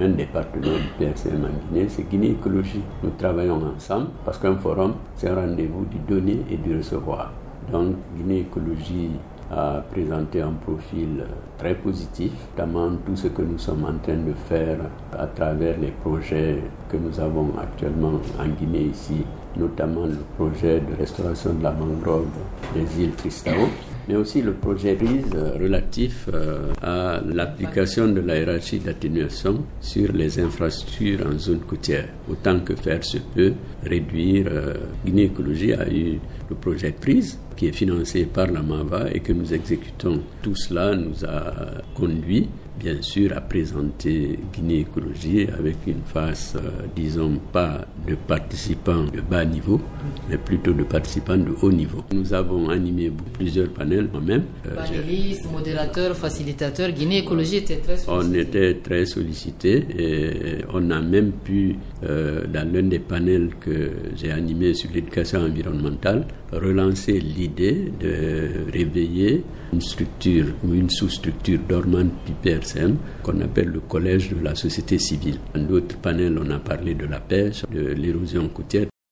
un partenaires du PRCM en Guinée, c'est Guinée Écologie. Nous travaillons ensemble parce qu'un forum, c'est un rendez-vous du donner et du recevoir. Donc, Guinée Écologie a présenté un profil très positif, notamment tout ce que nous sommes en train de faire à travers les projets que nous avons actuellement en Guinée ici, notamment le projet de restauration de la mangrove des îles Tristao mais aussi le projet RISE relatif euh, à l'application de la hiérarchie d'atténuation sur les infrastructures en zone côtière. Autant que faire se peut, réduire. Euh, Guinée Écologie a eu le projet PRISE qui est financé par la MAVA et que nous exécutons. Tout cela nous a conduit bien sûr à présenter Guinée Écologie avec une face, euh, disons, pas de participants de bas niveau, mais plutôt de participants de haut niveau. Nous avons animé plusieurs panels moi-même. Euh, Panélistes, modérateurs, facilitateurs, Guinée Écologie était très sollicité. On était très sollicité et on a même pu, euh, dans l'un des panels que j'ai animé sur l'éducation environnementale, relancer l'idée de réveiller une structure ou une sous-structure PRCM qu'on appelle le collège de la société civile. Dans d'autres panels, on a parlé de la pêche, de l'érosion côtière.